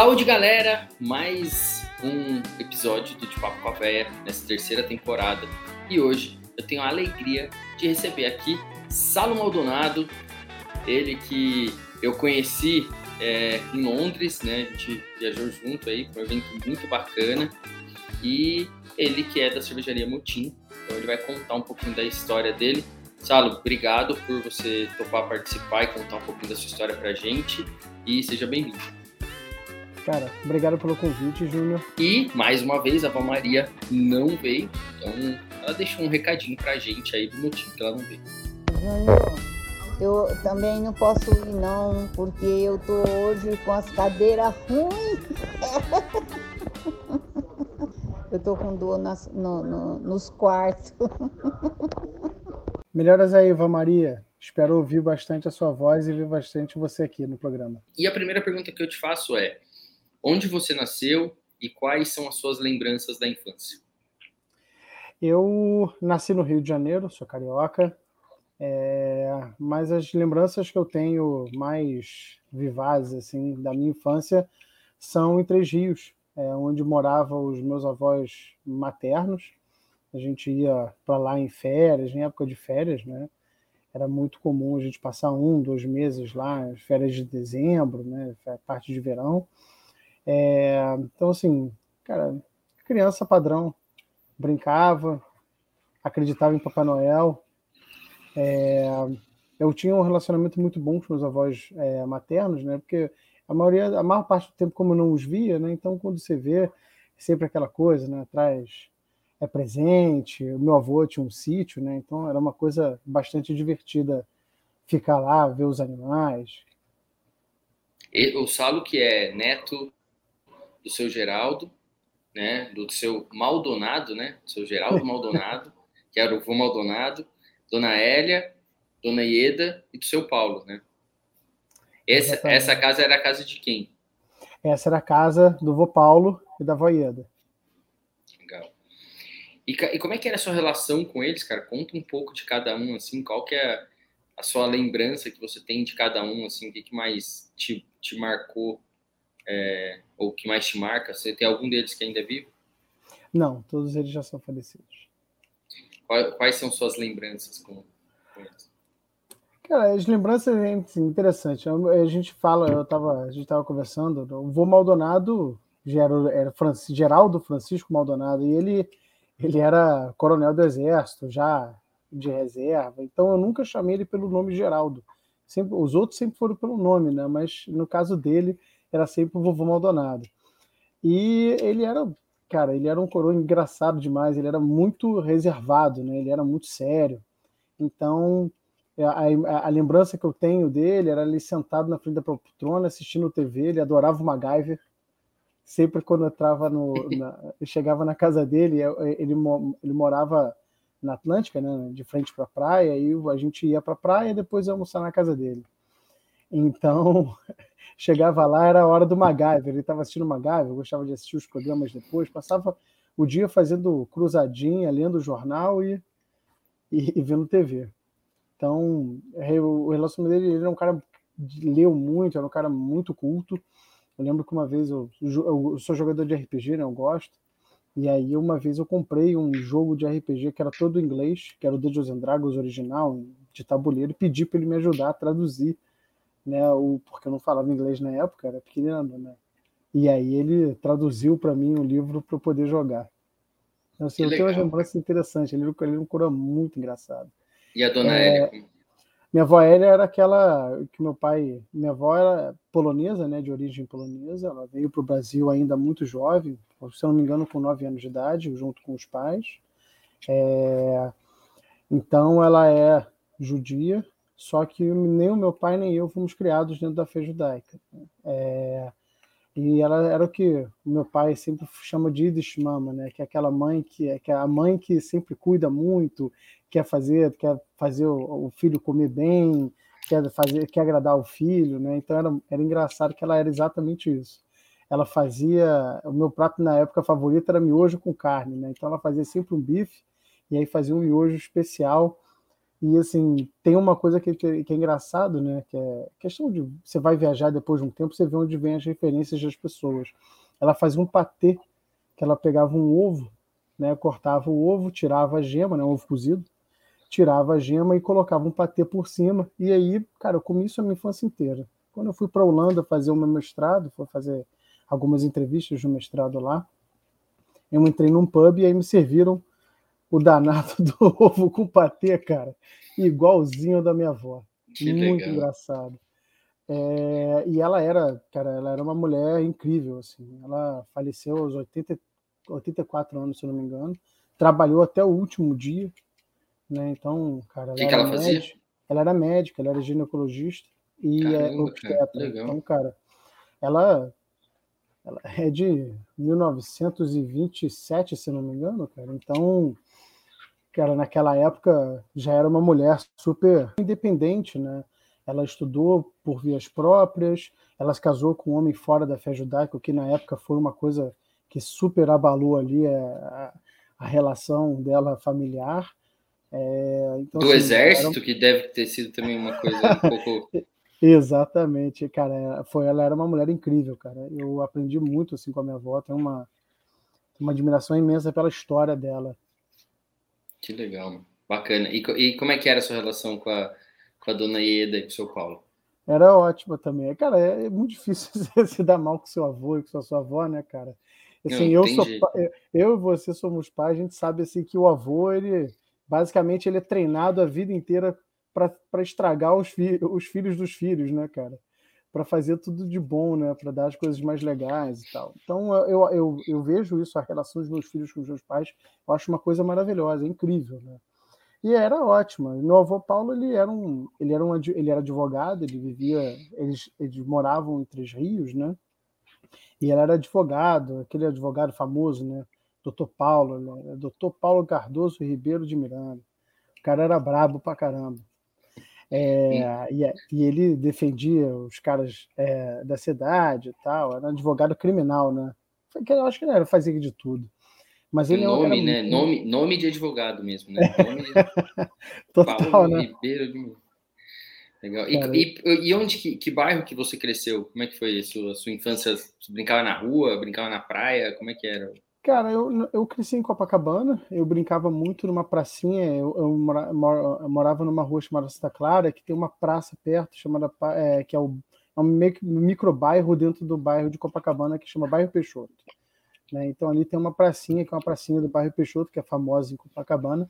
Saúde, galera! Mais um episódio do De Papo com a Véia nessa terceira temporada. E hoje eu tenho a alegria de receber aqui Salo Maldonado, ele que eu conheci é, em Londres, né? A gente viajou junto aí para um evento muito bacana. E ele que é da cervejaria Motim, então ele vai contar um pouquinho da história dele. Salo, obrigado por você topar participar e contar um pouquinho da sua história pra gente. E seja bem-vindo. Cara, obrigado pelo convite, Júnior. E, mais uma vez, a Val Maria não veio, então ela deixou um recadinho pra gente aí do motivo que ela não veio. Júnior, eu também não posso ir não, porque eu tô hoje com as cadeiras ruins. eu tô com dor nas, no, no, nos quartos. Melhoras aí, Val Maria. Espero ouvir bastante a sua voz e ver bastante você aqui no programa. E a primeira pergunta que eu te faço é: onde você nasceu e quais são as suas lembranças da infância? Eu nasci no Rio de Janeiro, sou carioca, é, mas as lembranças que eu tenho mais vivazes assim da minha infância são em Três Rios, é, onde moravam os meus avós maternos. A gente ia para lá em férias, em época de férias, né? Era muito comum a gente passar um, dois meses lá, férias de dezembro, né? Parte de verão. É, então, assim, cara, criança padrão, brincava, acreditava em Papai Noel. É, eu tinha um relacionamento muito bom com meus avós é, maternos, né? Porque a maioria, a maior parte do tempo, como eu não os via, né? Então, quando você vê, é sempre aquela coisa, né? Traz é presente. O meu avô tinha um sítio, né? Então, era uma coisa bastante divertida ficar lá, ver os animais. E, o Salo, que é neto do seu Geraldo, né, do seu Maldonado, né, do seu Geraldo Maldonado, que era o vô Maldonado, Dona Hélia, Dona Ieda e do seu Paulo, né? Essa, essa casa era a casa de quem? Essa era a casa do vô Paulo e da vó Ieda. Legal. E, e, como é que era a sua relação com eles, cara? Conta um pouco de cada um, assim, qual que é a sua lembrança que você tem de cada um, assim, o que, que mais te, te marcou é, ou que mais te marca? Você tem algum deles que ainda é vivo? Não, todos eles já são falecidos. Quais, quais são suas lembranças com, com eles? Cara, as lembranças é interessantes. A gente fala, eu tava, a gente estava conversando, o vô Maldonado era Geraldo Francisco Maldonado, e ele, ele era coronel do exército, já de reserva, então eu nunca chamei ele pelo nome Geraldo. Sempre, os outros sempre foram pelo nome, né? Mas no caso dele, era sempre o vovô Maldonado. E ele era, cara, ele era um coroa engraçado demais, ele era muito reservado, né? Ele era muito sério. Então, a, a, a lembrança que eu tenho dele era ele sentado na frente da poltrona assistindo TV, ele adorava o MacGyver. Sempre quando eu entrava no, na, eu chegava na casa dele, ele, ele morava na Atlântica, né, de frente para a praia, e a gente ia para a praia e depois ia almoçar na casa dele. Então, chegava lá, era a hora do MacGyver. Ele estava assistindo MacGyver, eu gostava de assistir os programas depois, passava o dia fazendo cruzadinha, lendo o jornal e, e, e vendo TV. Então, o relacionamento dele, ele era um cara que leu muito, era um cara muito culto. Eu lembro que uma vez eu, eu sou jogador de RPG, né? Eu gosto. E aí, uma vez eu comprei um jogo de RPG que era todo em inglês, que era o Dungeons and Dragons original, de tabuleiro, e pedi para ele me ajudar a traduzir né? O, porque eu não falava inglês na época, era pequeno, né? E aí ele traduziu para mim o livro para eu poder jogar. Então, assim, eu tenho uma lembrança interessante. Ele, ele é um cura muito engraçado. E a dona é, Hélia? Minha avó Hélia era aquela que meu pai. Minha avó era polonesa, né, de origem polonesa. Ela veio para o Brasil ainda muito jovem, se não me engano, com 9 anos de idade, junto com os pais. É, então, ela é judia, só que nem o meu pai nem eu fomos criados dentro da fé judaica. É, e ela era o que o meu pai sempre chama de Yiddish mama, né? Que é aquela mãe que é, que é a mãe que sempre cuida muito, quer fazer, quer fazer o, o, filho comer bem, quer fazer, quer agradar o filho, né? Então era, era engraçado que ela era exatamente isso. Ela fazia, o meu prato na época favorito era miojo com carne, né? Então ela fazia sempre um bife e aí fazia um miojo especial E assim, tem uma coisa que, que, que, é engraçado, né? Que é questão de você vai viajar depois de um tempo, você vê onde vem as referências das pessoas. Ela fazia um patê, que ela pegava um ovo, né? Cortava o ovo, tirava a gema, né? Um ovo cozido, tirava a gema e colocava um patê por cima. E aí, cara, eu comi isso a minha infância inteira. Quando eu fui para a Holanda fazer o meu mestrado, fui fazer algumas entrevistas no mestrado lá, eu entrei num pub e aí me serviram o danado do ovo com patê, cara, igualzinho da minha avó. Que Muito legal. engraçado. É, e ela era, cara, ela era uma mulher incrível, assim. Ela faleceu aos 80, 84 anos, se eu não me engano. Trabalhou até o último dia, né? Então, cara, ela, que que ela fazia? Médica, ela era médica, ela era ginecologista e é Caramba, obstetra. Então, cara, ela ela é de 1927, se não me engano, cara. Então, cara, naquela época já era uma mulher super independente, né? Ela estudou por vias próprias, ela se casou com um homem fora da fé judaica, o que na época foi uma coisa que super abalou ali a, a relação dela familiar. É, então, Do assim, exército, era... que deve ter sido também uma coisa um pouco. Exatamente, cara. Foi, ela era uma mulher incrível, cara. Eu aprendi muito assim com a minha avó, tenho uma, uma admiração imensa pela história dela. Que legal, bacana. E, e como é que era a sua relação com a, com a dona Ieda e com o seu Paulo? Era ótima também. Cara, é, é muito difícil se dar mal com seu avô e com sua avó, né, cara? Assim, Não, eu, sou, eu e você somos pais, a gente sabe assim que o avô, ele basicamente ele é treinado a vida inteira para estragar os, fi os filhos dos filhos, né, cara? Para fazer tudo de bom, né? Para dar as coisas mais legais e tal. Então eu, eu, eu vejo isso, a relação dos meus filhos com os meus pais, eu acho uma coisa maravilhosa, é incrível, né? E era ótima. Meu avô Paulo ele era um, ele era um, ele era advogado, ele vivia, eles, eles moravam em Três Rios, né? E ele era advogado, aquele advogado famoso, né? Doutor Paulo, né? Doutor Paulo Cardoso Ribeiro de Miranda. O cara era brabo pra caramba. É, e, é, e, ele defendia os caras é, da cidade e tal, era um advogado criminal, né? Eu acho que ele era, fazia de tudo. Mas ele nome, era... né? Nome, nome de advogado mesmo, né? Nome de... Total, Paulo né? Ribeiro de... Legal. E, e, e, onde que, que, bairro que você cresceu? Como é que foi a sua, a sua infância? Você brincava na rua, brincava na praia? Como é que era? Cara, eu, eu cresci em Copacabana, eu brincava muito numa pracinha, eu, eu, mora, eu morava numa rua chamada Santa Clara, que tem uma praça perto, chamada, é, que é, o, é um micro bairro dentro do bairro de Copacabana, que chama Bairro Peixoto. Né? Então ali tem uma pracinha, que é uma pracinha do bairro Peixoto, que é famosa em Copacabana,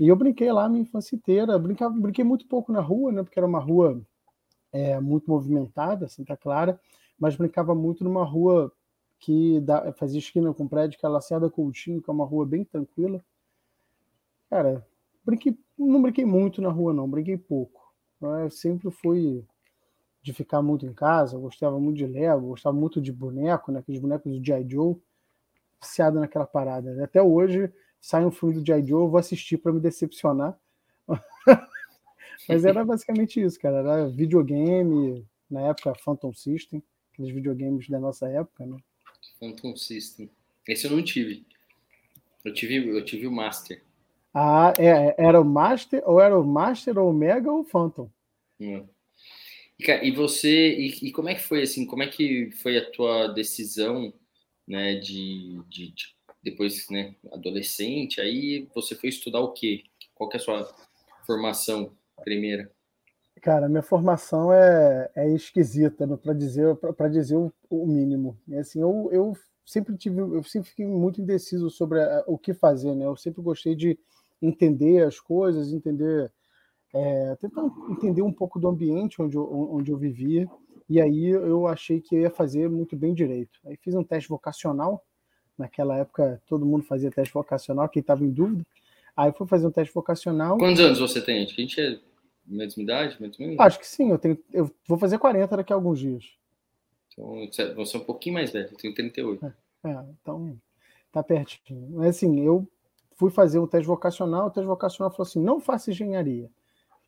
e eu brinquei lá minha infância inteira, brincava, brinquei muito pouco na rua, né, porque era uma rua é, muito movimentada, Santa Clara, mas brincava muito numa rua que dá, fazia esquina com o prédio, que é a Lacerda Coutinho, que é uma rua bem tranquila. Cara, brinquei, não brinquei muito na rua, não, brinquei pouco. Eu sempre fui de ficar muito em casa, gostava muito de Lego, gostava muito de boneco, né, aqueles bonecos do G.I. Joe, viciado naquela parada. Até hoje, sai um filme do G.I. Joe, eu vou assistir para me decepcionar. Mas era basicamente isso, cara. Era videogame, na época Phantom System, aqueles videogames da nossa época, né? Phantom System. Esse eu não tive. Eu tive, eu tive o Master. Ah, é, era o Master, ou era o Master, ou o Mega, ou o Phantom? Hum. E, e você, e, e, como é que foi assim? Como é que foi a tua decisão, né, de, de, de depois, né, adolescente? Aí você foi estudar o quê? Qual que é a sua formação primeira? Cara, minha formação é, é esquisita, né, para dizer dizer o, o, mínimo. Assim, eu, eu sempre tive, eu sempre fiquei muito indeciso sobre a, o que fazer, né? Eu sempre gostei de entender as coisas, entender, é, tentar entender um pouco do ambiente onde eu, onde eu vivia. E aí eu achei que eu ia fazer muito bem direito. Aí fiz um teste vocacional. Naquela época todo mundo fazia teste vocacional, quem estava em dúvida. Aí fui fazer um teste vocacional. Quantos anos você tem? A gente é mesma idade, mais ou menos? Acho que sim, eu, tenho, eu vou fazer 40 daqui a alguns dias. Então, você é um pouquinho mais velho, eu tenho 38. É, é, então tá pertinho. Mas assim, eu fui fazer um teste vocacional, o teste vocacional falou assim: não faça engenharia,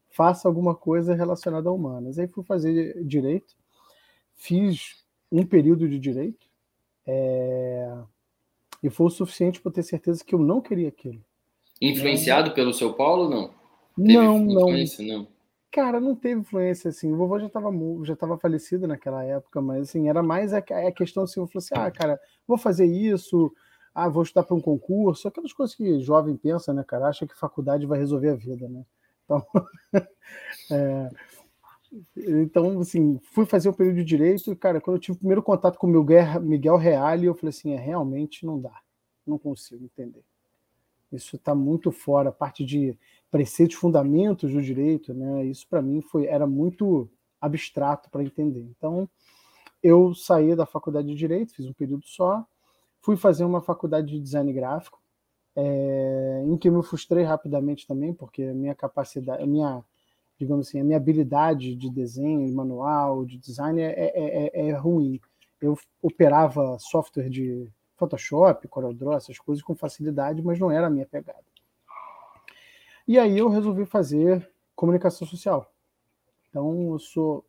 faça alguma coisa relacionada a humanas. Aí fui fazer direito, fiz um período de direito, é... e foi o suficiente para ter certeza que eu não queria aquilo. Influenciado não... pelo seu Paulo, não? Não, não. não. Cara, não teve influência assim. O vovô já estava já tava falecido naquela época, mas assim, era mais a, a questão assim, eu falei assim: "Ah, cara, vou fazer isso, ah, vou estudar para um concurso", aquelas coisas que jovem pensa, né, cara? Acha que faculdade vai resolver a vida, né? Então, é, então, assim, fui fazer o período de direito e, cara, quando eu tive o primeiro contato com o Miguel Reale, eu falei assim: é, realmente não dá, não consigo entender. Isso está muito fora, a parte de preceitos, fundamentos do direito, né? Isso para mim foi era muito abstrato para entender. Então, eu saí da faculdade de direito, fiz um período só, fui fazer uma faculdade de design gráfico, é, em que eu me frustrei rapidamente também, porque a minha capacidade, a minha digamos assim, a minha habilidade de desenho, de manual, de design é, é, é, é ruim. Eu operava software de Photoshop, CorelDRAW, essas coisas com facilidade, mas não era a minha pegada. E aí eu resolvi fazer comunicação social. Então eu sou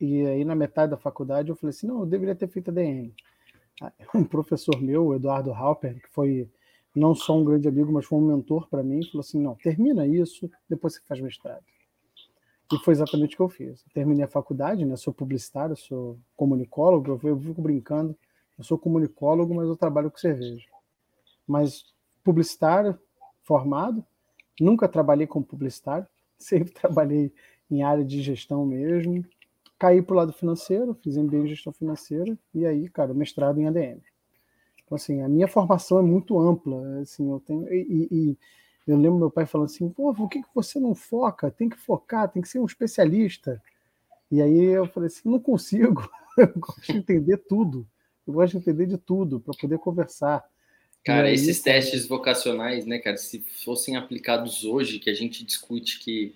e aí na metade da faculdade eu falei assim, não, eu deveria ter feito a DM. Um professor meu, Eduardo Halper, que foi não só um grande amigo, mas foi um mentor para mim, falou assim, não, termina isso, depois você faz mestrado. E foi exatamente o que eu fiz. terminei a faculdade, né? Sou publicitário, sou comunicólogo, eu fico brincando. Eu sou comunicólogo, mas eu trabalho com cerveja. Mas publicitário, formado, nunca trabalhei como publicitário, sempre trabalhei em área de gestão mesmo. Caí para o lado financeiro, fiz MBA em gestão financeira e aí, cara, mestrado em ADM. Então, assim, a minha formação é muito ampla. Assim, eu tenho e, e eu lembro meu pai falando assim: pô, por que, que você não foca? Tem que focar, tem que ser um especialista. E aí eu falei assim: não consigo, eu gosto de entender tudo, eu gosto de entender de tudo para poder conversar. Cara, aí, esses testes vocacionais, né, cara, se fossem aplicados hoje, que a gente discute que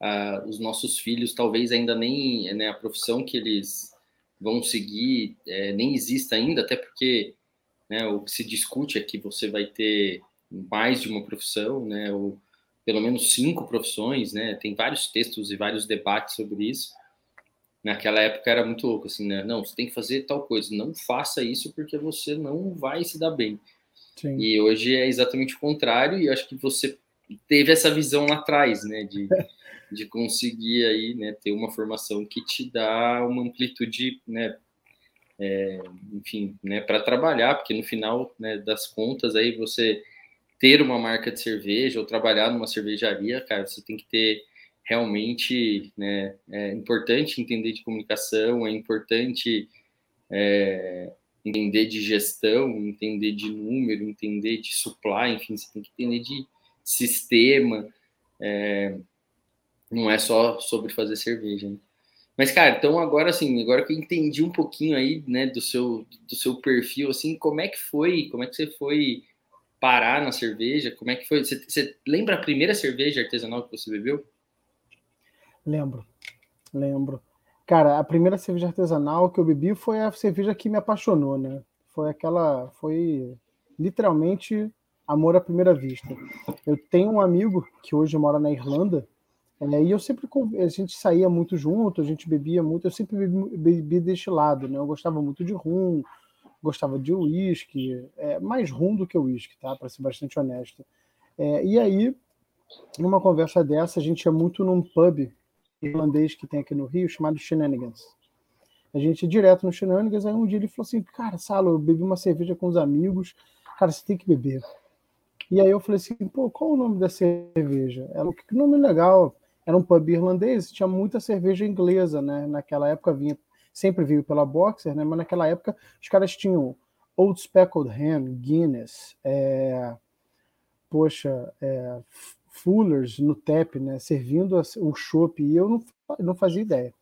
uh, os nossos filhos talvez ainda nem, né, a profissão que eles vão seguir é, nem exista ainda, até porque né, o que se discute é que você vai ter mais de uma profissão, né, ou pelo menos cinco profissões, né, tem vários textos e vários debates sobre isso. Naquela época era muito louco, assim, né, não, você tem que fazer tal coisa, não faça isso porque você não vai se dar bem. Sim. E hoje é exatamente o contrário, e acho que você teve essa visão lá atrás, né, de, de conseguir aí, né, ter uma formação que te dá uma amplitude, né, é, enfim, né, para trabalhar, porque no final né, das contas aí você ter uma marca de cerveja ou trabalhar numa cervejaria, cara, você tem que ter realmente, né, é importante entender de comunicação, é importante é, entender de gestão, entender de número, entender de supply, enfim, você tem que entender de sistema, é, não é só sobre fazer cerveja. Né? Mas, cara, então agora assim, agora que eu entendi um pouquinho aí, né, do seu, do seu perfil, assim, como é que foi, como é que você foi parar na cerveja? Como é que foi? Você, você, lembra a primeira cerveja artesanal que você bebeu? Lembro, lembro. Cara, a primeira cerveja artesanal que eu bebi foi a cerveja que me apaixonou, né? Foi aquela, foi literalmente amor à primeira vista. Eu tenho um amigo que hoje mora na Irlanda, é, e eu sempre a gente saía muito junto, a gente bebia muito, eu sempre bebi, bebi deste lado, né? Eu gostava muito de rum, gostava de uísque, é, mais rum do que uísque, tá? Para ser bastante honesto. É, e aí, numa conversa dessa, a gente ia muito num pub irlandês que tem aqui no Rio, chamado Shenanigans. A gente ia direto no Shenanigans, aí um dia ele falou assim, cara, Salo, eu bebi uma cerveja com os amigos, cara, você tem que beber. E aí eu falei assim, pô, qual o nome da cerveja? Ela, que nome legal. Era um pub irlandês, tinha muita cerveja inglesa, né? Naquela época vinha sempre veio pela Boxer, né? Mas naquela época os caras tinham Old Speckled Ham, Guinness, é, poxa, é, Fullers no TEP, né? Servindo o chopp e eu não, não fazia ideia.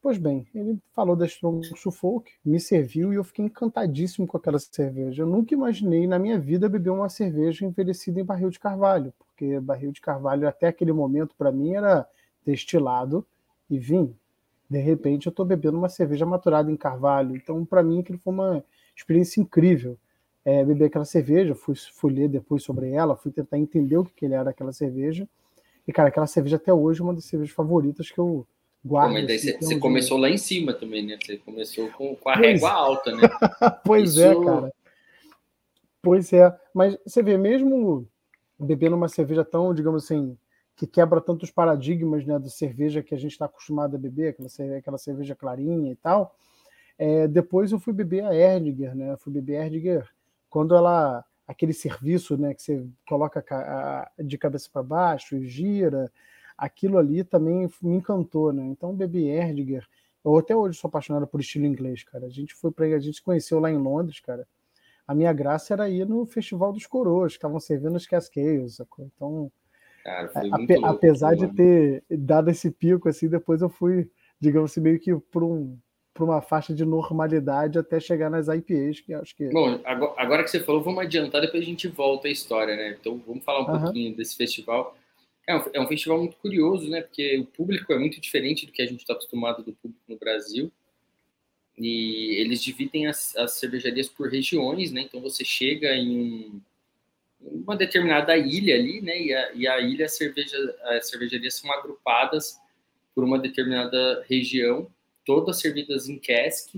Pois bem, ele falou da Strong Suffolk, me serviu e eu fiquei encantadíssimo com aquela cerveja. Eu nunca imaginei na minha vida beber uma cerveja envelhecida em barril de carvalho, porque barril de carvalho até aquele momento para mim era destilado e vinho de repente eu estou bebendo uma cerveja maturada em carvalho. Então, para mim, aquilo foi uma experiência incrível. É, beber aquela cerveja, fui, fui ler depois sobre ela, fui tentar entender o que, que ele era aquela cerveja. E, cara, aquela cerveja até hoje é uma das cervejas favoritas que eu guardo. Pô, mas assim, você, começou lá em cima também, né? Você começou com, com a pois, régua alta, né? pois é, Isso... é, cara. Pois é. Mas você vê, mesmo bebendo uma cerveja tão, digamos assim, que quebra tantos paradigmas né, da cerveja que a gente está acostumado a beber, aquela, aquela cerveja clarinha e tal. É, depois eu fui beber a Erdinger, né? Fui beber a Erdinger quando ela aquele serviço, né, que você coloca de cabeça para baixo e gira, aquilo ali também me encantou, né? Então bebi Erdinger. Eu até hoje sou apaixonado por estilo inglês, cara. A gente foi para a gente se conheceu lá em Londres, cara. A minha graça era ir no Festival dos Coroas, que estavam servindo os Cascades? Então, Cara, ape, louco, apesar de ter dado esse pico, assim, depois eu fui, digamos assim, meio que por um para uma faixa de normalidade até chegar nas IPAs, que acho que. Bom, agora que você falou, vamos adiantar, depois a gente volta à história, né? Então vamos falar um uhum. pouquinho desse festival. É um, é um, festival muito curioso, né? Porque o público é muito diferente do que a gente está acostumado do público no Brasil. E eles dividem as, as cervejarias por regiões, né? Então você chega em um, uma determinada ilha ali, né? E a, e a ilha, a cerveja, as cervejarias são agrupadas por uma determinada região todas servidas em cask.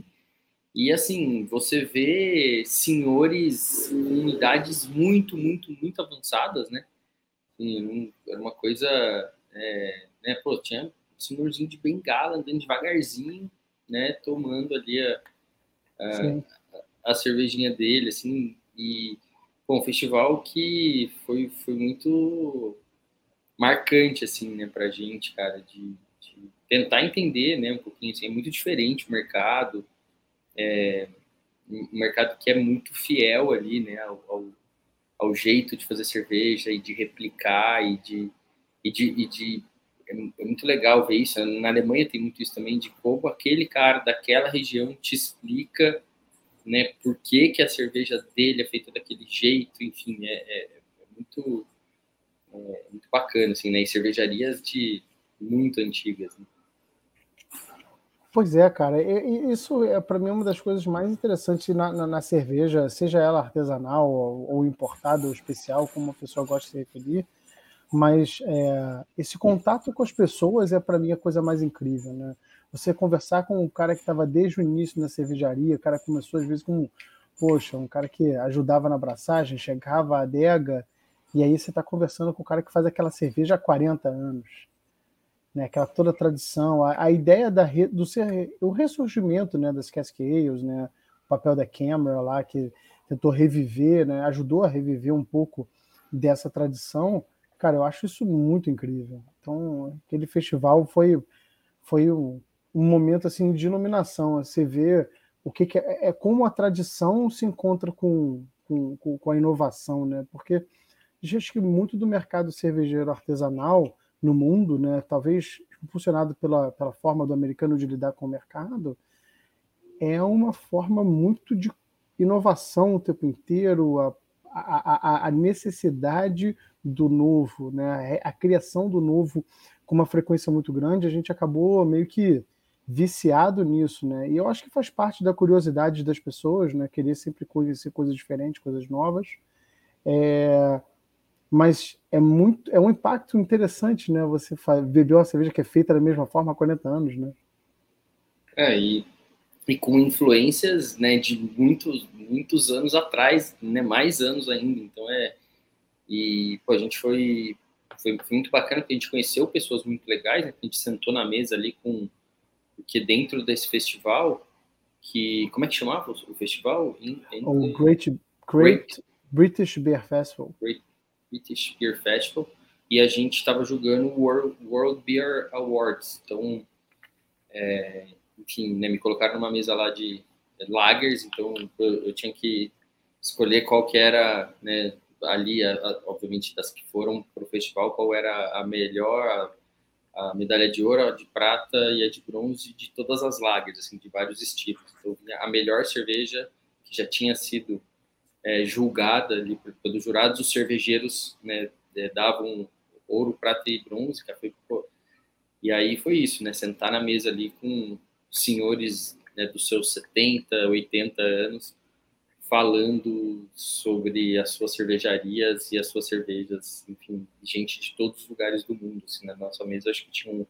E assim, você vê senhores com idades muito, muito, muito avançadas, né? Assim, era uma coisa. É, né, pô, tinha um senhorzinho de bengala andando devagarzinho, né? Tomando ali a, a, a cervejinha dele, assim. E, bom, um festival que foi, foi muito marcante, assim, né, pra gente, cara, de, tentar entender, né, um pouquinho assim, é muito diferente o mercado, é, um mercado que é muito fiel ali, né, ao, ao, ao, jeito de fazer cerveja e de replicar e de, e de, e de é, é, muito legal ver isso. Na Alemanha tem muito isso também de como aquele cara daquela região te explica, né, por que que a cerveja dele é feita daquele jeito, enfim, é, é, é muito é, muito bacana, assim, né, e cervejarias de muito antigas. Né? Pois é, cara. E, isso é para mim uma das coisas mais interessantes na, na, na cerveja, seja ela artesanal ou, ou, importada ou especial, como a pessoa gosta de se referir. Mas é, esse contato com as pessoas é para mim a coisa mais incrível, né? Você conversar com um cara que estava desde o início na cervejaria, o cara começou às vezes com, poxa, um cara que ajudava na abraçagem, chegava à adega, e aí você está conversando com o cara que faz aquela cerveja há 40 anos né, aquela toda a tradição, a, a ideia da, do ser, o ressurgimento né, das Cascades, né, o papel da Câmara lá, que tentou reviver, né, ajudou a reviver um pouco dessa tradição, cara, eu acho isso muito incrível. Então, aquele festival foi, foi um, um momento assim de iluminação, você vê o que, que é, é, como a tradição se encontra com, com, com a inovação, né? Porque acho que muito do mercado cervejeiro artesanal no mundo, né, talvez impulsionado pela, pela forma do americano de lidar com o mercado, é uma forma muito de inovação o tempo inteiro, a, a, a necessidade do novo, né, a criação do novo com uma frequência muito grande, a gente acabou meio que viciado nisso, né? E eu acho que faz parte da curiosidade das pessoas, né? Querer sempre conhecer coisas diferentes, coisas novas. É mas é muito é um impacto interessante, né? Você beber uma cerveja que é feita da mesma forma há 40 anos, né? É, e, e com influências né, de muitos, muitos anos atrás, né, mais anos ainda. Então é. E pô, a gente foi, foi, foi muito bacana que a gente conheceu pessoas muito legais, né? A gente sentou na mesa ali com. Porque dentro desse festival, que. Como é que chamava o festival? o Great, Great, Great British Beer Festival. Great British Beer Festival e a gente estava jogando o World, World Beer Awards. Então, é, enfim, né, me colocaram numa mesa lá de lagers, então eu, eu tinha que escolher qual que era, né, ali, a, a, obviamente, das que foram para o festival, qual era a melhor, a, a, medalha de ouro, a de prata e a de bronze de todas as lagers, assim, de vários estilos. Então, a melhor cerveja que já tinha sido é, julgada ali pelos jurados, os cervejeiros né, é, davam ouro, prata e bronze, pô, e aí foi isso, né, sentar na mesa ali com senhores né, dos seus 70, 80 anos, falando sobre as suas cervejarias e as suas cervejas, enfim, gente de todos os lugares do mundo, assim, na nossa mesa acho que tinham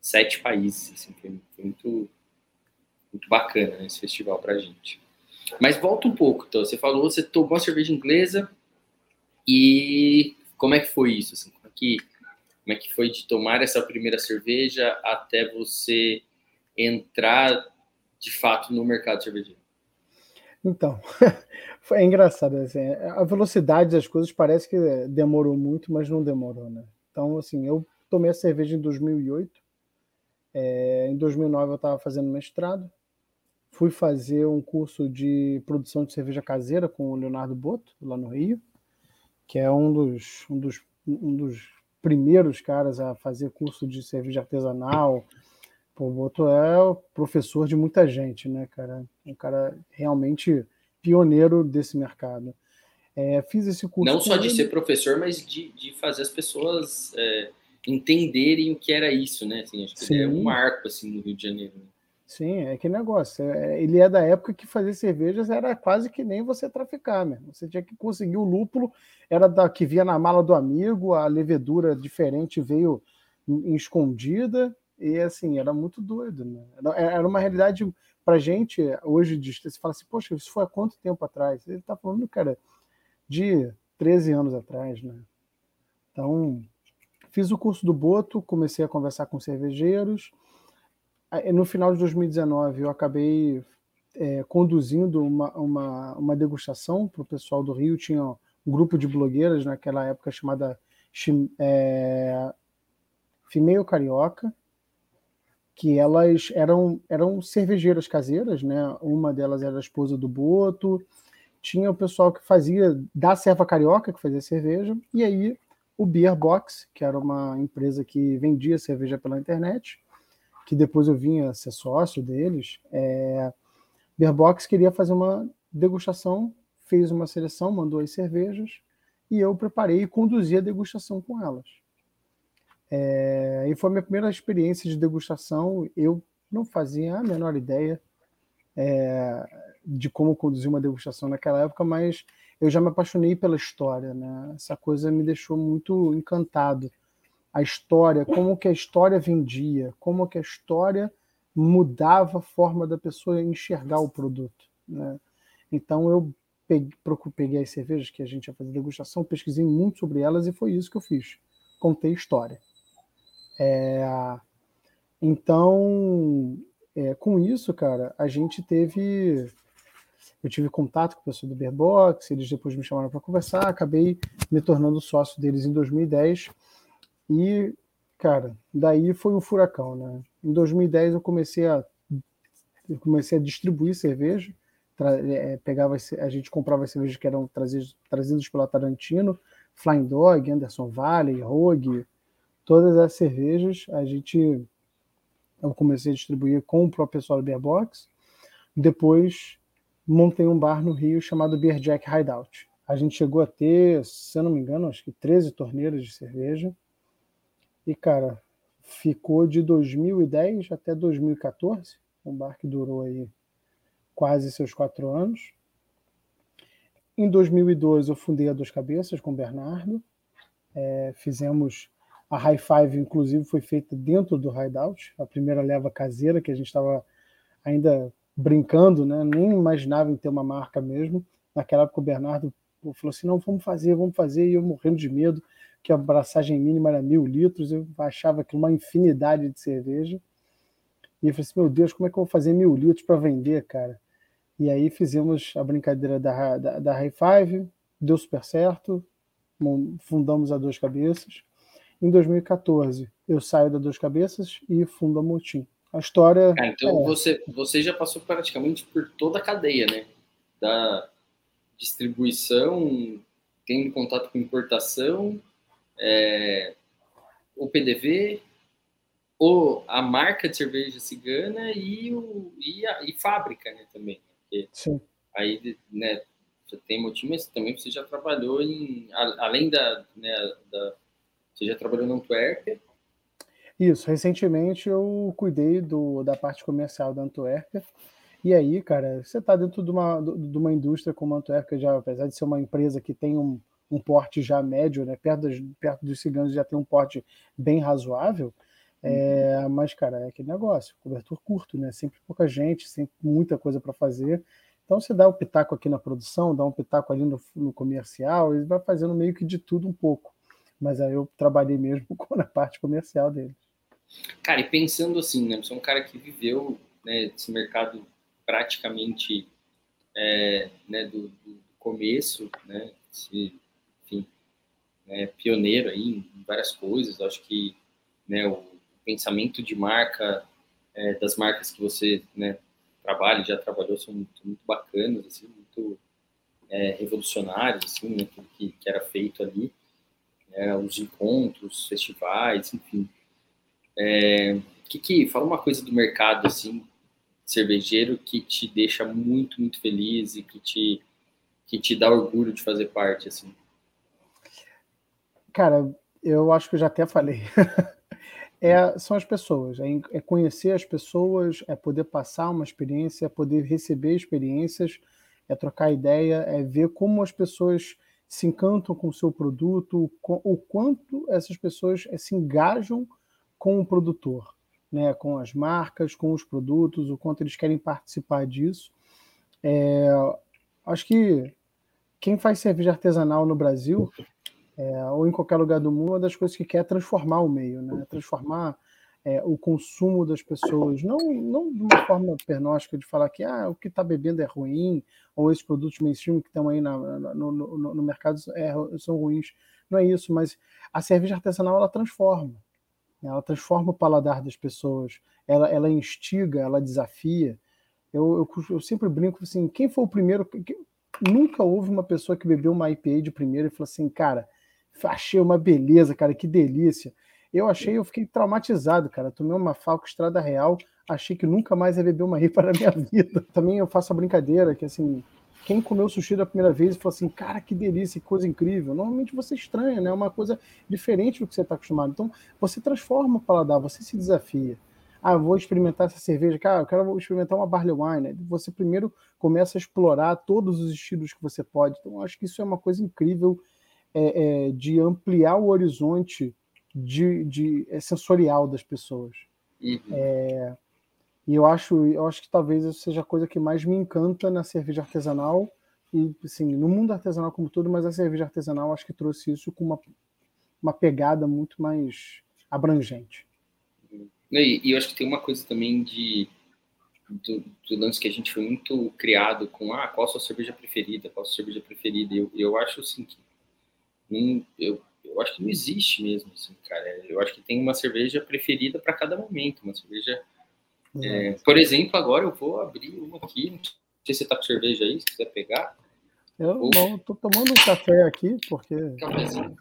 sete países, assim, foi muito, muito bacana né, esse festival pra gente. Mas volta um pouco, então. Você falou, você tomou a cerveja inglesa e como é que foi isso? Assim, como é que Como é que foi de tomar essa primeira cerveja até você entrar de fato no mercado cervejeiro? Então, é engraçado. Assim, a velocidade das coisas parece que demorou muito, mas não demorou, né? Então, assim, eu tomei a cerveja em 2008. É, em 2009 eu estava fazendo mestrado. Fui fazer um curso de produção de cerveja caseira com o Leonardo Boto, lá no Rio, que é um dos, um dos, um dos primeiros caras a fazer curso de cerveja artesanal. Pô, o Boto é professor de muita gente, né, cara? Um cara realmente pioneiro desse mercado. É, fiz esse curso. Não só de ele. ser professor, mas de, de fazer as pessoas é, entenderem o que era isso, né? Assim, acho que Sim. ele é um marco assim, no Rio de Janeiro. Sim, é que negócio. É, ele é da época que fazer cervejas era quase que nem você traficar, mesmo. Você tinha que conseguir o lúpulo, era da que via na mala do amigo, a levedura diferente veio em, escondida, e assim, era muito doido, né? Era, uma realidade pra gente, hoje, você fala assim, poxa, isso foi há quanto tempo atrás? Ele tá falando, cara, de 13 anos atrás, né? Então, fiz o curso do Boto, comecei a conversar com cervejeiros. No final de 2019, eu acabei é, conduzindo uma, uma, uma degustação para o pessoal do Rio. Tinha um grupo de blogueiras naquela época chamada é, Female Carioca, que elas eram, eram cervejeiras caseiras, né? Uma delas era a esposa do Boto, tinha o pessoal que fazia da serva carioca, que fazia cerveja, e aí o Beer Box, que era uma empresa que vendia cerveja pela internet, que depois eu vinha ser sócio deles. É, Beer Box queria fazer uma degustação, fez uma seleção, mandou as cervejas, e eu preparei e conduzi a degustação com elas. É, e foi a minha primeira experiência de degustação. Eu não fazia a menor ideia é, de como conduzir uma degustação naquela época, mas eu já me apaixonei pela história. Né? Essa coisa me deixou muito encantado. A história, como que a história vendia, como que a história mudava a forma da pessoa enxergar o produto. Né? Então eu peguei, peguei as cervejas que a gente ia fazer degustação, pesquisei muito sobre elas e foi isso que eu fiz. Contei história. É, então, é, com isso, cara, a gente teve. Eu tive contato com o pessoal do Beerbox, eles depois me chamaram para conversar, acabei me tornando sócio deles em 2010. E, cara, daí foi um furacão, né? Em 2010 eu comecei a, eu comecei a distribuir cerveja, é, pegava, a gente comprava cervejas que eram trazidas, trazidas pela Tarantino, Flying Dog, Anderson Valley, Rogue, todas as cervejas a gente eu comecei a distribuir com o próprio pessoal do Beer Box. Depois montei um bar no Rio chamado Beer Jack Hideout. A gente chegou a ter, se eu não me engano, acho que 13 torneiras de cerveja. E, cara, ficou de 2010 até 2014, um bar que durou aí quase seus quatro anos. Em 2012 eu fundei a Dois Cabeças com o Bernardo. É, fizemos a High Five, inclusive, foi feita dentro do Hideout, a primeira leva caseira, que a gente estava ainda brincando, né? nem imaginava em ter uma marca mesmo. Naquela época o Bernardo falou assim, não, vamos fazer, vamos fazer, e eu morrendo de medo, que a abraçagem mínima era mil litros, eu achava que uma infinidade de cerveja. E eu falei assim, meu Deus, como é que eu vou fazer mil litros para vender, cara? E aí fizemos a brincadeira da, da, da High Five, deu super certo, fundamos a duas cabeças. Em 2014, eu saio da Duas Cabeças e fundo a Motim. A história. Ah, então é... você, você já passou praticamente por toda a cadeia, né? Da distribuição, tendo contato com importação, é, o PDV, ou a marca de cerveja cigana e, o, e, a, e fábrica, né, também. Porque Sim. Aí, né, você tem motim, mas também você já trabalhou em, além da, né, da você já trabalhou na Antuérpia? Isso, recentemente eu cuidei do, da parte comercial da Antuérpia. E aí, cara, você está dentro de uma, de uma indústria como a Antuérpia, já, apesar de ser uma empresa que tem um, um porte já médio, né, perto, das, perto dos ciganos já tem um porte bem razoável, é, uhum. mas, cara, é aquele negócio, cobertor curto, né? Sempre pouca gente, sempre muita coisa para fazer. Então você dá um pitaco aqui na produção, dá um pitaco ali no, no comercial, e vai fazendo meio que de tudo um pouco Mas aí eu trabalhei mesmo na parte comercial deles. Cara, e pensando assim, né? Você é um cara que viveu né, esse mercado praticamente é, né, do, do, começo, né? Enfim, né, pioneiro aí em várias coisas. Acho que né, o pensamento de marca é, das marcas que você né, trabalha, já trabalhou, são muito, muito bacanas, assim, muito é, revolucionários, assim, né, tudo que, que era feito ali, né, os encontros, festivais, enfim. É, que, que fala uma coisa do mercado assim cervejeiro que te deixa muito muito feliz e que te que te dá orgulho de fazer parte assim. Cara, eu acho que eu já até falei. é, são as pessoas, é, é, conhecer as pessoas, é poder passar uma experiência, é poder receber experiências, é trocar ideia, é ver como as pessoas se encantam com o seu produto, o quanto essas pessoas é, se engajam com o produtor, né, com as marcas, com os produtos, o quanto eles querem participar disso. É, acho que quem faz cerveja artesanal no Brasil é, ou em qualquer lugar do mundo, uma das coisas que quer é transformar o meio, né? transformar é, o consumo das pessoas, não, não de uma forma pernóstica de falar que ah, o que está bebendo é ruim, ou esses produtos mainstream que estão aí na, no, no, no, mercado é, são ruins. Não é isso, mas a cerveja artesanal ela transforma. Ela transforma o paladar das pessoas, ela, ela instiga, ela desafia. Eu, eu, eu sempre brinco assim: quem foi o primeiro. Nunca houve uma pessoa que bebeu uma IPA de primeiro e falou assim, cara, achei uma beleza, cara, que delícia. Eu achei, eu fiquei traumatizado, cara. Tomei uma Falco Estrada Real, achei que nunca mais ia beber uma IPA na minha vida. Também eu faço a brincadeira que, assim, quem comeu sushi da primeira vez e falou assim, cara, que delícia, que coisa incrível. Normalmente você estranha, né? É uma coisa diferente do que você está acostumado. Então, você transforma o paladar, você se desafia. Ah, vou experimentar essa cerveja. Cara, eu quero experimentar uma barley wine. Você primeiro começa a explorar todos os estilos que você pode. Então, acho que isso é uma coisa incrível é, é, de ampliar o horizonte de, de é, sensorial das pessoas. Uhum. É, e eu acho, eu acho que talvez isso seja a coisa que mais me encanta na cerveja artesanal e assim, no mundo artesanal como todo, mas a cerveja artesanal acho que trouxe isso com uma, uma pegada muito mais abrangente. E, e eu acho que tem uma coisa também de do, do, lance que a gente foi muito criado com ah, qual a sua cerveja preferida, qual a sua cerveja preferida. Eu, eu acho assim que não, eu, eu acho que não existe mesmo, assim, cara. Eu acho que tem uma cerveja preferida para cada momento, uma cerveja. É, por exemplo, agora eu vou abrir uma aqui. Não sei se você tá com cerveja aí, se quiser pegar. Eu Ou... não, tô tomando um café aqui, porque. Cafézinho.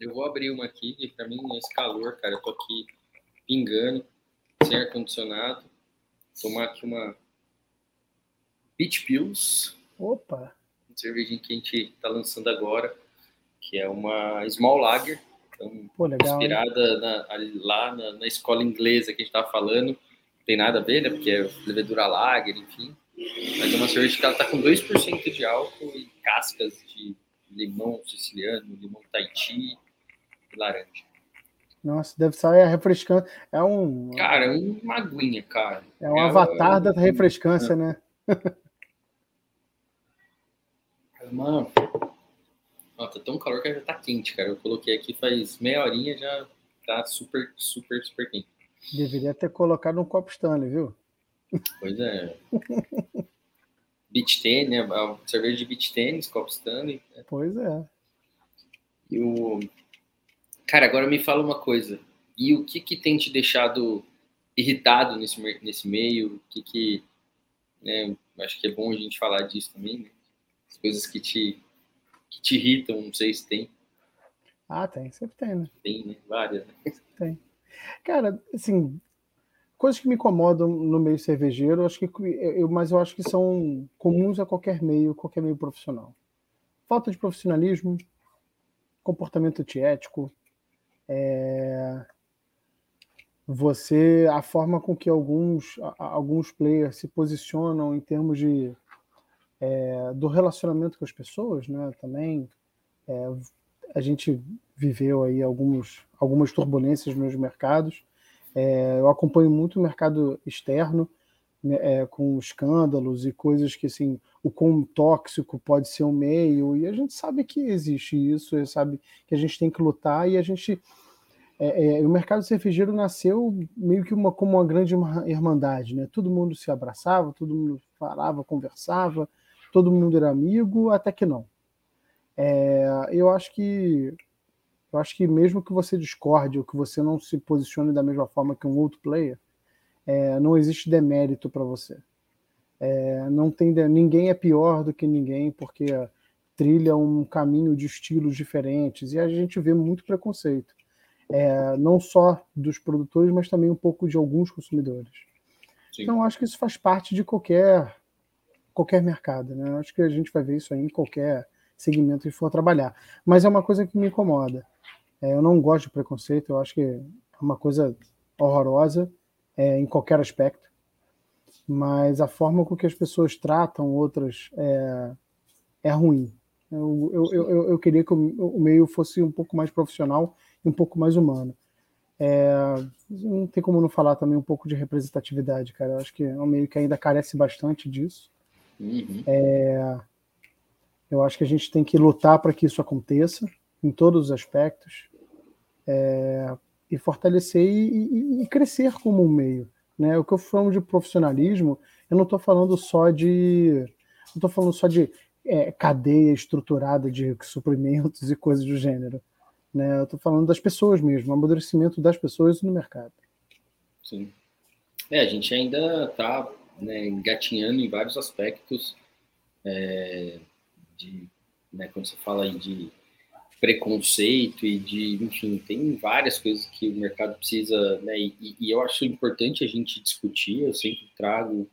eu vou abrir uma aqui, e para mim, esse calor, cara, eu tô aqui pingando, sem ar-condicionado. Tomar aqui uma Beach Pills. Opa! Cervejinha que a gente tá lançando agora que é uma small lager, então, Pô, legal, inspirada na, lá na, na, escola inglesa que a gente estava falando. Não tem nada a ver, né? Porque é levedura lager, enfim. Mas é uma cerveja que ela tá com 2% de álcool e cascas de limão siciliano, limão Tahiti e laranja. Nossa, deve ser refrescante. É um. Cara, é uma aguinha, cara. É um é avatar da refrescância, é. né? Mano, Ó, tá tão calor que já tá quente, cara. Eu coloquei aqui faz meia horinha já tá super, super, super quente. Deveria ter colocado um copo Stanley, viu? Pois é. beach tênis, né? Cerveja de beach tênis, copo Stanley. Né? Pois é. E o... Cara, agora me fala uma coisa. E o que que tem te deixado irritado nesse, nesse meio? O que que... Né? Acho que é bom a gente falar disso também, né? As coisas que te que te irritam, não sei se tem. Ah, tem, sempre tem, né? Tem, né? Várias, né? Tem. Cara, assim, coisas que me incomodam no meio cervejeiro, acho que eu, mas eu acho que são comuns a qualquer meio, qualquer meio profissional. Falta de profissionalismo, comportamento antiético, é, você a forma com que alguns alguns players se posicionam em termos de é, do relacionamento com as pessoas, né? Também é, a gente viveu aí alguns, algumas turbulências nos mercados. É, eu acompanho muito o mercado externo né, é, com escândalos e coisas que assim o quão tóxico pode ser o meio e a gente sabe que existe isso, sabe que a gente tem que lutar e a gente é, é, o mercado cervejeiro nasceu meio que uma como uma grande irmandade, né? Todo mundo se abraçava, todo mundo falava, conversava, todo mundo era amigo, até que não. É, eu acho que eu acho que mesmo que você discorde ou que você não se posicione da mesma forma que um outro player, é, não existe demérito para você. É, não tem ninguém é pior do que ninguém porque trilha um caminho de estilos diferentes e a gente vê muito preconceito, é, não só dos produtores, mas também um pouco de alguns consumidores. Sim. Então acho que isso faz parte de qualquer qualquer mercado, né? Acho que a gente vai ver isso aí em qualquer segmento que for trabalhar. Mas é uma coisa que me incomoda. É, eu não gosto de preconceito. Eu acho que é uma coisa horrorosa é, em qualquer aspecto, mas a forma com que as pessoas tratam outras é, é ruim. Eu, eu, eu, eu, queria que o, meio fosse um pouco mais profissional e um pouco mais humano. É, não tem como não falar também um pouco de representatividade, cara. Eu acho que é um meio que ainda carece bastante disso. Uhum. É, eu acho que a gente tem que lutar para que isso aconteça em todos os aspectos. É, e fortalecer e, e, e, crescer como um meio. Né? O que eu falo de profissionalismo, eu não estou falando só de. Não estou falando só de é, cadeia estruturada de suprimentos e coisas do gênero. Né? Eu estou falando das pessoas mesmo, o amadurecimento das pessoas no mercado. Sim. É, a gente ainda está né, engatinhando em vários aspectos é, de, né, quando você fala de preconceito e de, enfim, tem várias coisas que o mercado precisa, né? E, e eu acho importante a gente discutir. Eu sempre trago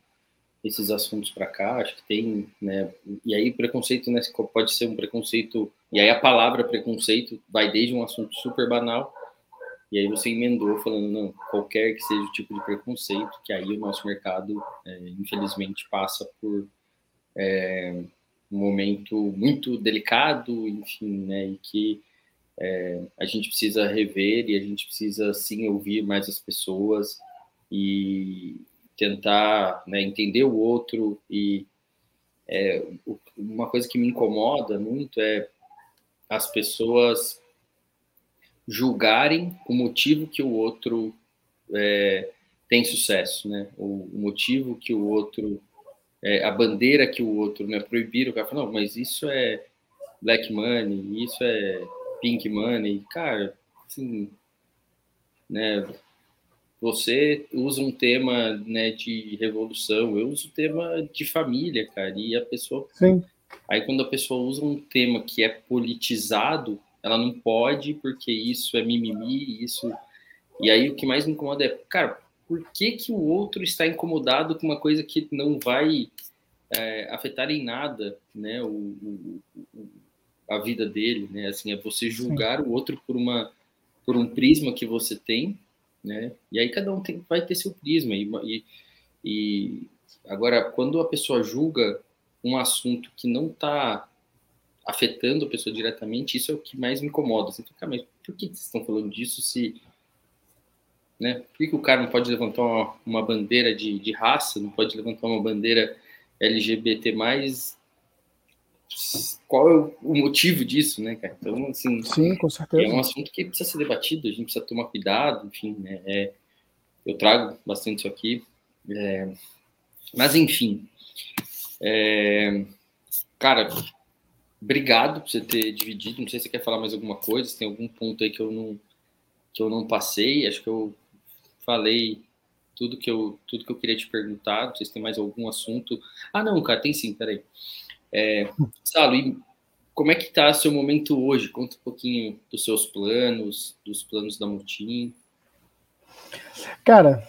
esses assuntos para cá. Acho que tem, né? E aí preconceito, né? Pode ser um preconceito. E aí a palavra preconceito vai desde um assunto super banal. E aí você emendou falando não, qualquer que seja o tipo de preconceito, que aí o nosso mercado, é, infelizmente, passa por é, um momento muito delicado, enfim, né, e que é, a gente precisa rever e a gente precisa sim ouvir mais as pessoas e tentar né, entender o outro e é, uma coisa que me incomoda muito é as pessoas julgarem o motivo que o outro é, tem sucesso, né? O, o motivo que o outro é, a bandeira que o outro, né, proibir, o cara fala, não, mas isso é black money, isso é pink money, cara, assim, né, você usa um tema, né, de revolução, eu uso o tema de família, cara, e a pessoa... Sim. Aí quando a pessoa usa um tema que é politizado, ela não pode porque isso é mimimi, isso... E aí o que mais me incomoda é, cara, por que, que o outro está incomodado com uma coisa que não vai é, afetar em nada né, o, o, a vida dele, né? Assim, é você julgar Sim. o outro por uma por um prisma que você tem, né? E aí cada um tem, vai ter seu prisma e, e, e agora quando a pessoa julga um assunto que não está afetando a pessoa diretamente, isso é o que mais me incomoda. Você fica, mas por que vocês estão falando disso se né? Por que, que o cara não pode levantar uma, uma bandeira de, de, raça, não pode levantar uma bandeira LGBT+, qual é o motivo disso, né, cara? Então, assim, Sim, com certeza. é um assunto que precisa ser debatido, a gente precisa tomar cuidado, enfim, né? É, eu trago bastante isso aqui, é, mas enfim, é, cara, obrigado por você ter dividido. Não sei se você quer falar mais alguma coisa, se tem algum ponto aí que eu não que eu não passei. Acho que eu falei tudo que eu tudo que eu queria te perguntar. Não sei se tem mais algum assunto. Ah, não, cara, tem sim, peraí. É, Salo, e como é que está seu momento hoje? Conta um pouquinho dos seus planos, dos planos da Mutim. Cara,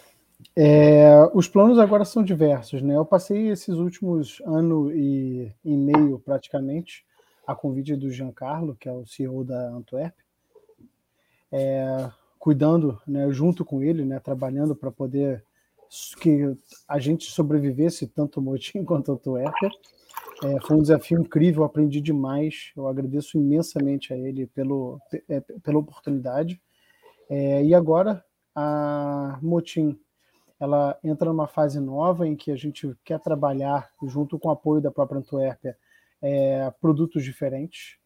é, os planos agora são diversos, né? Eu passei esses últimos ano e, e meio praticamente a convite do Giancarlo, que é o CEO da Antwerp, é, cuidando, né, junto com ele, né, trabalhando para poder que a gente sobrevivesse tanto Motim quanto Tuerca. É, foi um desafio incrível, aprendi demais. Eu agradeço imensamente a ele pelo, é, pela oportunidade. É, e agora, a Motim. ela entra numa fase nova em que a gente quer trabalhar, junto com o apoio da própria Antuérpia, é, produtos diferentes.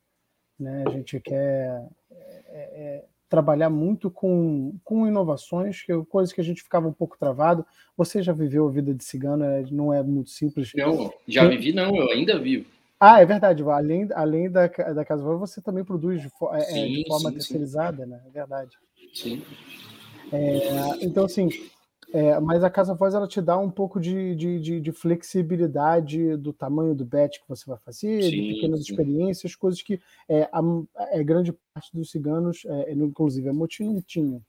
Né? A gente quer é, é, trabalhar muito com, com inovações, que, coisas que a gente ficava um pouco travado. Você já viveu a vida de cigano, é, não é muito simples. Não, já vivi não, eu ainda vivo. Ah, é verdade. Além, além da, da Casa Voz, você também produz de, é, sim, de forma sim, terceirizada, sim. né? É verdade. Sim. É, então, assim, é, mas a Casa Voz ela te dá um pouco de, de, de, de, flexibilidade do tamanho do bet que você vai fazer, sim, de pequenas sim. experiências, coisas que é, a, é, grande parte dos ciganos, é, inclusive a Motim, não tinha.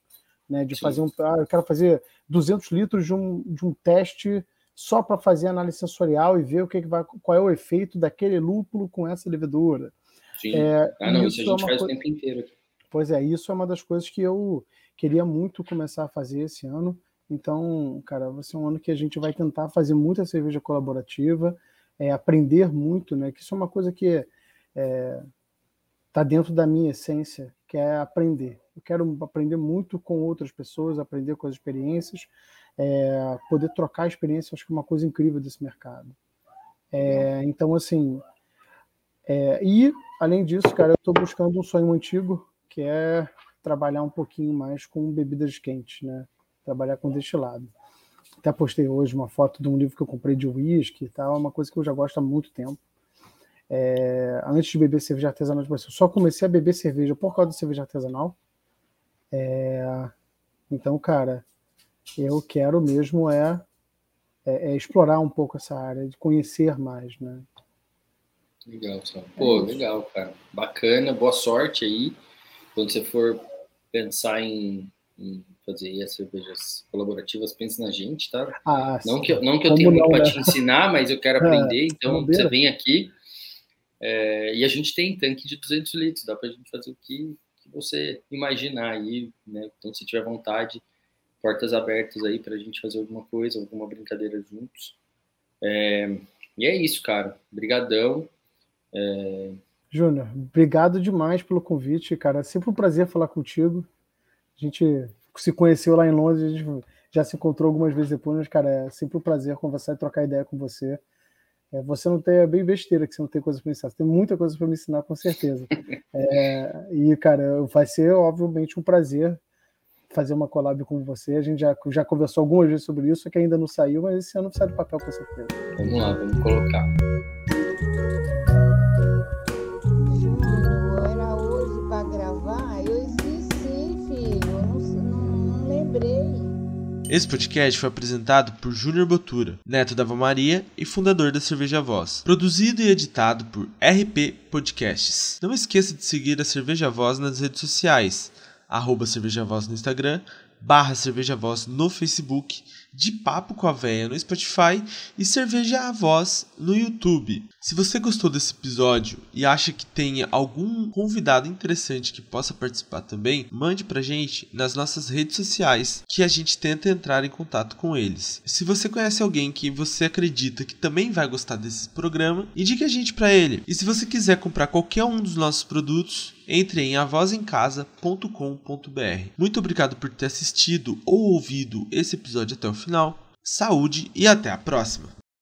Né, de sim. fazer um. Ah, eu quero fazer 200 litros de um, de um teste só para fazer análise sensorial e ver o que, que vai, qual é o efeito daquele lúpulo com essa levedura. Sim. É, ah, não, isso, isso a gente é faz coisa... o tempo inteiro. Pois é, isso é uma das coisas que eu queria muito começar a fazer esse ano. Então, cara, vai ser um ano que a gente vai tentar fazer muita cerveja colaborativa, é, aprender muito, né? Que isso é uma coisa que está é, tá dentro da minha essência, que é aprender. Eu quero aprender muito com outras pessoas, aprender com as experiências, é, poder trocar experiência, acho que é uma coisa incrível desse mercado. É, então, assim, é, e além disso, cara, eu estou buscando um sonho antigo, que é trabalhar um pouquinho mais com bebidas quentes, né? Trabalhar com destilado. Até postei hoje uma foto de um livro que eu comprei de uísque e tal, é uma coisa que eu já gosto há muito tempo. É, antes de beber cerveja artesanal, tipo assim, eu só comecei a beber cerveja por causa da cerveja artesanal. É, então, cara, eu quero mesmo é, é, é, explorar um pouco essa área, de conhecer mais, né? Legal, só. Pô, legal, cara. Bacana, boa sorte aí. Quando você for pensar em, em fazer as cervejas colaborativas, pense na gente, tá? Ah, não, que, não que eu tenha muito para né? te ensinar, mas eu quero aprender, então você vem aqui. É, e a gente tem tanque de 200 litros, dá para a gente fazer o que, que, você imaginar aí, né? Então, se tiver vontade, portas abertas aí para a gente fazer alguma coisa, alguma brincadeira juntos. É, e é isso, cara. Obrigadão. É... Júnior, obrigado demais pelo convite, cara. É sempre um prazer falar contigo. A gente se conheceu lá em Londres, a gente já se encontrou algumas vezes depois, mas, cara, é sempre um prazer conversar e trocar ideia com você. É, você não tem, é bem besteira que você não tem coisa para me ensinar, você tem muita coisa para me ensinar, com certeza. É, e, cara, vai ser, obviamente, um prazer fazer uma collab com você. A gente já, já conversou algumas vezes sobre isso, que ainda não saiu, mas esse ano sai do papel com certeza. Vamos lá, vamos colocar. Esse podcast foi apresentado por Júnior Botura, neto da Ava Maria e fundador da Cerveja Voz. Produzido e editado por RP Podcasts. Não esqueça de seguir a Cerveja Voz nas redes sociais arroba Cerveja Voz no Instagram, barra Cerveja Voz no Facebook, de Papo com a Véia no Spotify e Cerveja a Voz no YouTube. Se você gostou desse episódio e acha que tenha algum convidado interessante que possa participar também, mande pra gente nas nossas redes sociais que a gente tenta entrar em contato com eles. Se você conhece alguém que você acredita que também vai gostar desse programa, indique a gente para ele. E se você quiser comprar qualquer um dos nossos produtos, entre em avozencasa.com.br. Muito obrigado por ter assistido ou ouvido esse episódio até o final. Saúde e até a próxima!